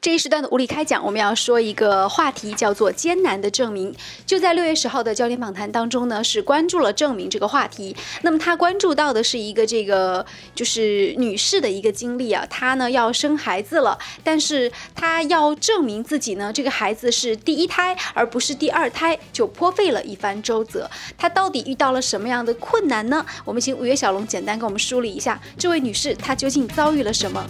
这一时段的无理开讲，我们要说一个话题，叫做艰难的证明。就在六月十号的焦点访谈当中呢，是关注了证明这个话题。那么他关注到的是一个这个就是女士的一个经历啊，她呢要生孩子了，但是她要证明自己呢这个孩子是第一胎而不是第二胎，就颇费了一番周折。她到底遇到了什么样的困难呢？我们请五月小龙简单给我们梳理一下，这位女士她究竟遭遇了什么？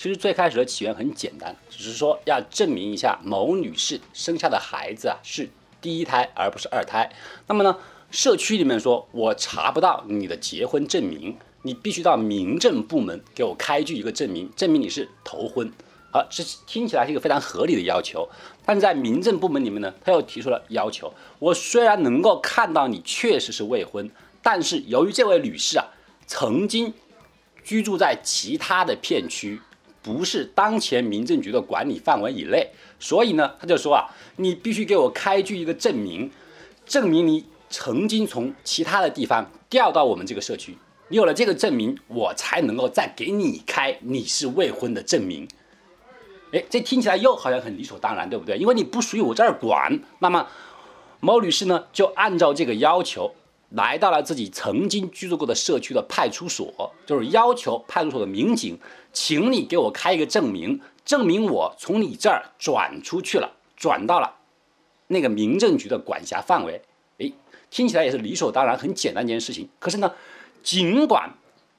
其实最开始的起源很简单，只是说要证明一下某女士生下的孩子啊是第一胎而不是二胎。那么呢，社区里面说我查不到你的结婚证明，你必须到民政部门给我开具一个证明，证明你是头婚。啊，这听起来是一个非常合理的要求，但是在民政部门里面呢，他又提出了要求。我虽然能够看到你确实是未婚，但是由于这位女士啊曾经居住在其他的片区。不是当前民政局的管理范围以内，所以呢，他就说啊，你必须给我开具一个证明，证明你曾经从其他的地方调到我们这个社区，你有了这个证明，我才能够再给你开你是未婚的证明。哎，这听起来又好像很理所当然，对不对？因为你不属于我这儿管，那么某女士呢，就按照这个要求。来到了自己曾经居住过的社区的派出所，就是要求派出所的民警，请你给我开一个证明，证明我从你这儿转出去了，转到了那个民政局的管辖范围。诶，听起来也是理所当然、很简单一件事情。可是呢，尽管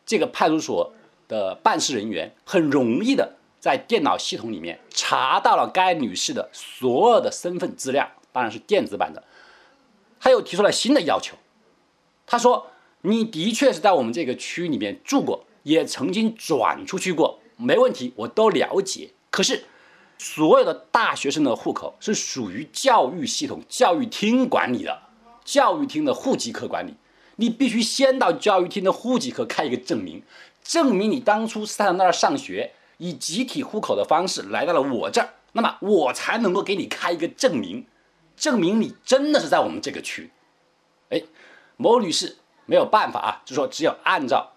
这个派出所的办事人员很容易的在电脑系统里面查到了该女士的所有的身份资料，当然是电子版的，他又提出了新的要求。他说：“你的确是在我们这个区里面住过，也曾经转出去过，没问题，我都了解。可是，所有的大学生的户口是属于教育系统、教育厅管理的，教育厅的户籍科管理。你必须先到教育厅的户籍科开一个证明，证明你当初是在那儿上学，以集体户口的方式来到了我这儿，那么我才能够给你开一个证明，证明你真的是在我们这个区。哎。”某女士没有办法啊，就说只有按照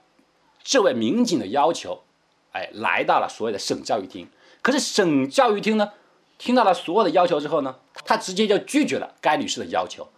这位民警的要求，哎，来到了所谓的省教育厅。可是省教育厅呢，听到了所有的要求之后呢，他直接就拒绝了该女士的要求。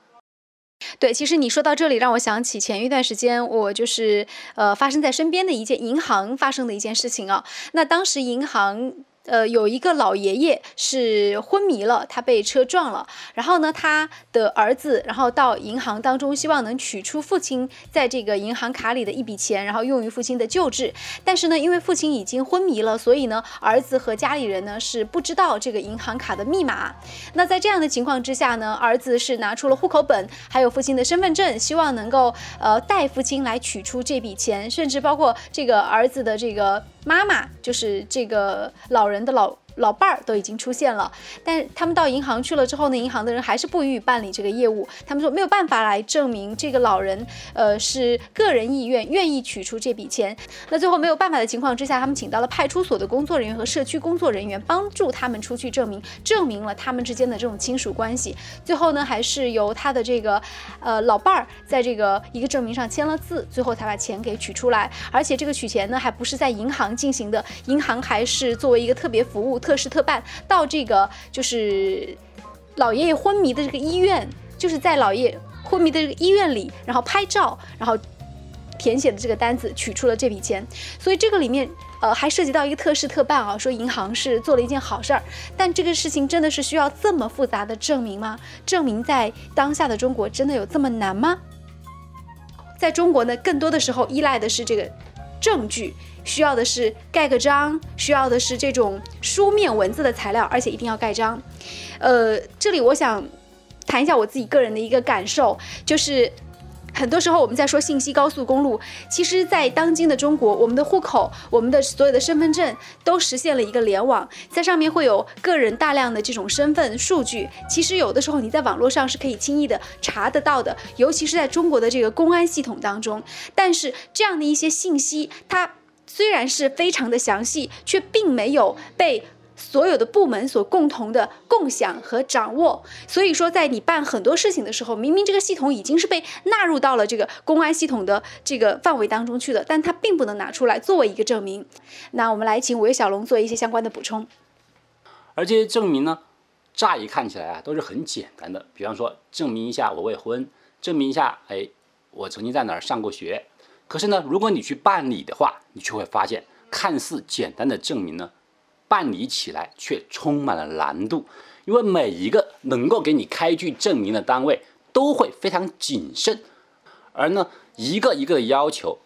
对，其实你说到这里，让我想起前一段时间我就是呃发生在身边的一件银行发生的一件事情啊。那当时银行。呃，有一个老爷爷是昏迷了，他被车撞了。然后呢，他的儿子然后到银行当中，希望能取出父亲在这个银行卡里的一笔钱，然后用于父亲的救治。但是呢，因为父亲已经昏迷了，所以呢，儿子和家里人呢是不知道这个银行卡的密码。那在这样的情况之下呢，儿子是拿出了户口本，还有父亲的身份证，希望能够呃带父亲来取出这笔钱，甚至包括这个儿子的这个。妈妈就是这个老人的老。老伴儿都已经出现了，但他们到银行去了之后呢，银行的人还是不予以办理这个业务。他们说没有办法来证明这个老人，呃，是个人意愿愿意取出这笔钱。那最后没有办法的情况之下，他们请到了派出所的工作人员和社区工作人员帮助他们出去证明，证明了他们之间的这种亲属关系。最后呢，还是由他的这个，呃，老伴儿在这个一个证明上签了字，最后才把钱给取出来。而且这个取钱呢，还不是在银行进行的，银行还是作为一个特别服务。特事特办，到这个就是老爷爷昏迷的这个医院，就是在老爷昏迷的这个医院里，然后拍照，然后填写的这个单子，取出了这笔钱。所以这个里面，呃，还涉及到一个特事特办啊，说银行是做了一件好事儿。但这个事情真的是需要这么复杂的证明吗？证明在当下的中国真的有这么难吗？在中国呢，更多的时候依赖的是这个。证据需要的是盖个章，需要的是这种书面文字的材料，而且一定要盖章。呃，这里我想谈一下我自己个人的一个感受，就是很多时候我们在说信息高速公路，其实，在当今的中国，我们的户口、我们的所有的身份证都实现了一个联网，在上面会有个人大量的这种身份数据。其实有的时候你在网络上是可以轻易的查得到的，尤其是在中国的这个公安系统当中。但是这样的一些信息，它虽然是非常的详细，却并没有被所有的部门所共同的共享和掌握。所以说，在你办很多事情的时候，明明这个系统已经是被纳入到了这个公安系统的这个范围当中去的，但它并不能拿出来作为一个证明。那我们来请五月小龙做一些相关的补充。而这些证明呢，乍一看起来啊，都是很简单的，比方说证明一下我未婚，证明一下，哎，我曾经在哪儿上过学。可是呢，如果你去办理的话，你却会发现，看似简单的证明呢，办理起来却充满了难度，因为每一个能够给你开具证明的单位都会非常谨慎，而呢，一个一个要求，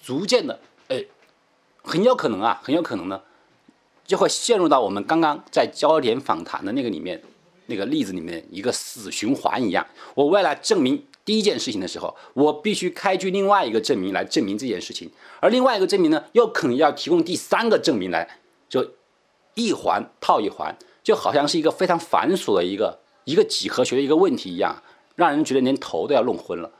逐渐的，哎，很有可能啊，很有可能呢，就会陷入到我们刚刚在焦点访谈的那个里面那个例子里面一个死循环一样。我为了证明。第一件事情的时候，我必须开具另外一个证明来证明这件事情，而另外一个证明呢，又可能要提供第三个证明来，就一环套一环，就好像是一个非常繁琐的一个一个几何学的一个问题一样，让人觉得连头都要弄昏了。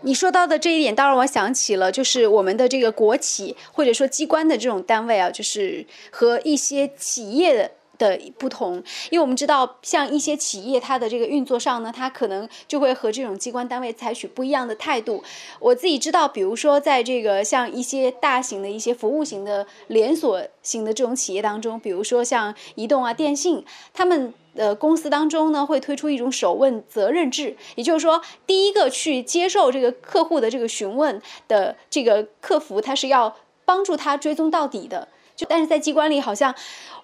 你说到的这一点，倒让我想起了，就是我们的这个国企或者说机关的这种单位啊，就是和一些企业的。的不同，因为我们知道，像一些企业，它的这个运作上呢，它可能就会和这种机关单位采取不一样的态度。我自己知道，比如说，在这个像一些大型的一些服务型的连锁型的这种企业当中，比如说像移动啊、电信，他们的公司当中呢，会推出一种首问责任制，也就是说，第一个去接受这个客户的这个询问的这个客服，他是要帮助他追踪到底的。就但是在机关里，好像。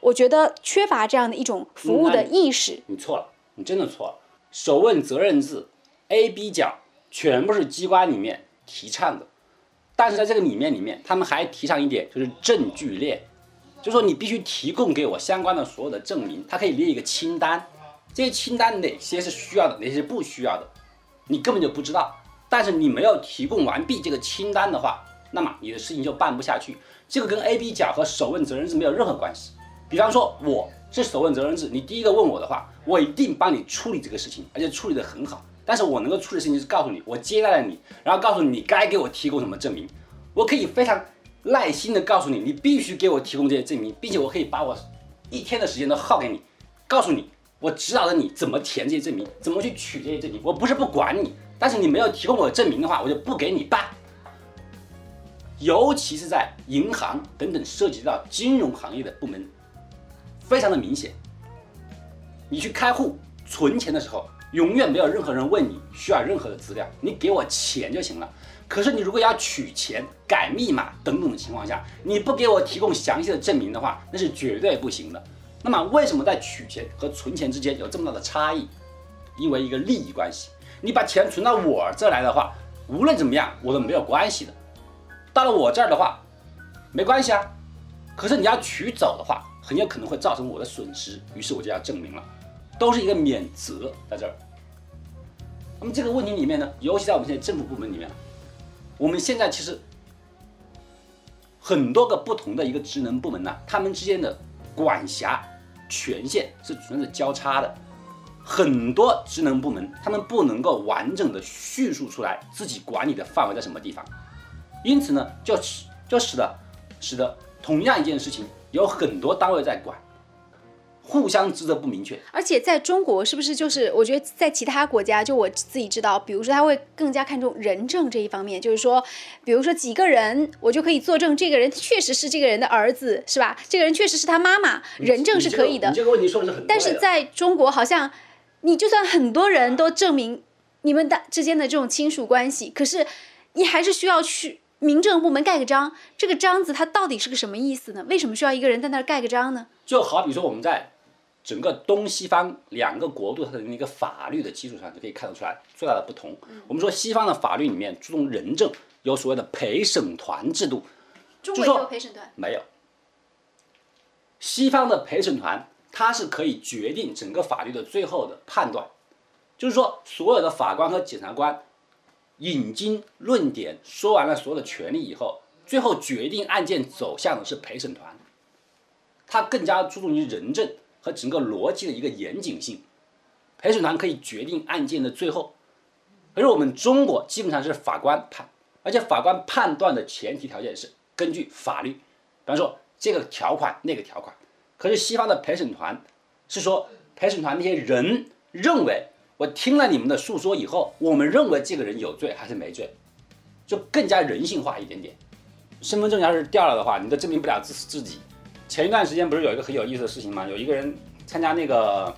我觉得缺乏这样的一种服务的意识。你错了，你真的错了。首问责任制，A、B 角全部是机关里面提倡的，但是在这个里面里面，他们还提倡一点，就是证据链，就说你必须提供给我相关的所有的证明，它可以列一个清单，这些清单哪些是需要的，哪些是不需要的，你根本就不知道。但是你没有提供完毕这个清单的话，那么你的事情就办不下去。这个跟 A、B 角和首问责任制没有任何关系。比方说，我是首问责任制，你第一个问我的话，我一定帮你处理这个事情，而且处理得很好。但是我能够处理的事情是告诉你，我接待了你，然后告诉你你该给我提供什么证明。我可以非常耐心的告诉你，你必须给我提供这些证明，并且我可以把我一天的时间都耗给你，告诉你，我指导着你怎么填这些证明，怎么去取这些证明。我不是不管你，但是你没有提供我的证明的话，我就不给你办。尤其是在银行等等涉及到金融行业的部门。非常的明显，你去开户存钱的时候，永远没有任何人问你需要任何的资料，你给我钱就行了。可是你如果要取钱、改密码等等的情况下，你不给我提供详细的证明的话，那是绝对不行的。那么为什么在取钱和存钱之间有这么大的差异？因为一个利益关系。你把钱存到我这来的话，无论怎么样我都没有关系的。到了我这儿的话，没关系啊。可是你要取走的话，很有可能会造成我的损失，于是我就要证明了，都是一个免责在这儿。那么这个问题里面呢，尤其在我们现在政府部门里面，我们现在其实很多个不同的一个职能部门呢，他们之间的管辖权限是存在交叉的，很多职能部门他们不能够完整的叙述出来自己管理的范围在什么地方，因此呢，就使就使得使得同样一件事情。有很多单位在管，互相职责不明确。而且在中国，是不是就是我觉得在其他国家，就我自己知道，比如说他会更加看重人证这一方面，就是说，比如说几个人，我就可以作证，这个人确实是这个人的儿子，是吧？这个人确实是他妈妈，人证是可以的。你这个问题说的是很但是在中国，好像你就算很多人都证明你们的之间的这种亲属关系，可是你还是需要去。民政部门盖个章，这个章子它到底是个什么意思呢？为什么需要一个人在那儿盖个章呢？就好比说我们在整个东西方两个国度它的那个法律的基础上，就可以看得出来最大的不同。我们说西方的法律里面注重人证，有所谓的陪审团制度。中国有陪审团？没有。西方的陪审团它是可以决定整个法律的最后的判断，就是说所有的法官和检察官。引经论典，说完了所有的权利以后，最后决定案件走向的是陪审团。他更加注重于人证和整个逻辑的一个严谨性。陪审团可以决定案件的最后，而我们中国基本上是法官判，而且法官判断的前提条件是根据法律，比方说这个条款那个条款，可是西方的陪审团是说，陪审团那些人认为，我听了你们的诉说以后，我们认为这个人有罪还是没罪，就更加人性化一点点。身份证要是掉了的话，你都证明不了自自己。前一段时间不是有一个很有意思的事情吗？有一个人参加那个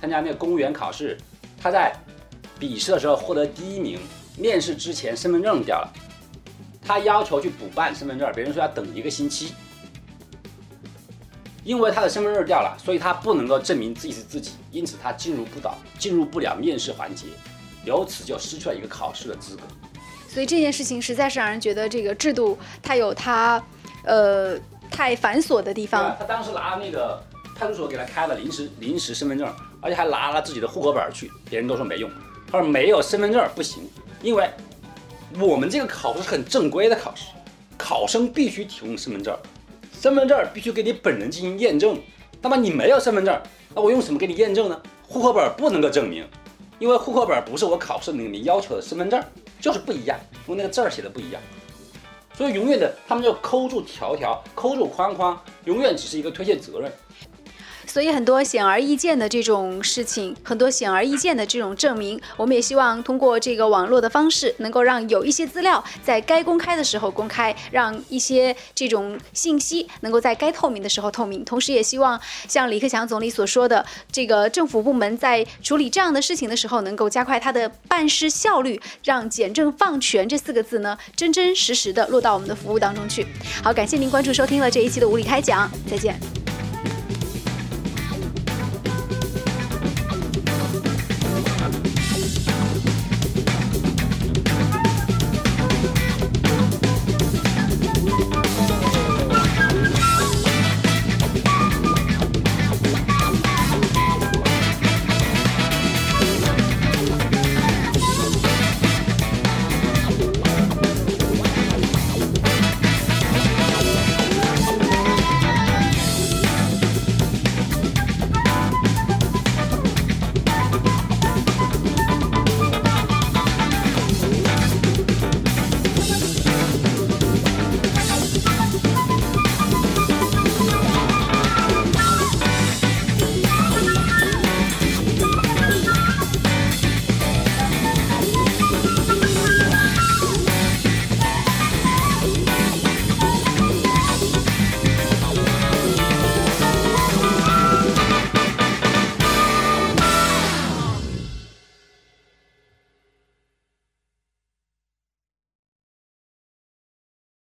参加那个公务员考试，他在笔试的时候获得第一名，面试之前身份证掉了，他要求去补办身份证，别人说要等一个星期，因为他的身份证掉了，所以他不能够证明自己是自己，因此他进入不到进入不了面试环节，由此就失去了一个考试的资格。所以这件事情实在是让人觉得这个制度它有它，呃，太繁琐的地方。他当时拿那个派出所给他开了临时临时身份证，而且还拿了自己的户口本去，别人都说没用。他说没有身份证不行，因为我们这个考试是很正规的考试，考生必须提供身份证，身份证必须给你本人进行验证。那么你没有身份证，那我用什么给你验证呢？户口本不能够证明，因为户口本不是我考试里面要求的身份证。就是不一样，因为那个字儿写的不一样，所以永远的他们就抠住条条，抠住框框，永远只是一个推卸责任。所以很多显而易见的这种事情，很多显而易见的这种证明，我们也希望通过这个网络的方式，能够让有一些资料在该公开的时候公开，让一些这种信息能够在该透明的时候透明。同时，也希望像李克强总理所说的，这个政府部门在处理这样的事情的时候，能够加快它的办事效率，让简政放权这四个字呢，真真实实的落到我们的服务当中去。好，感谢您关注收听了这一期的无理开讲，再见。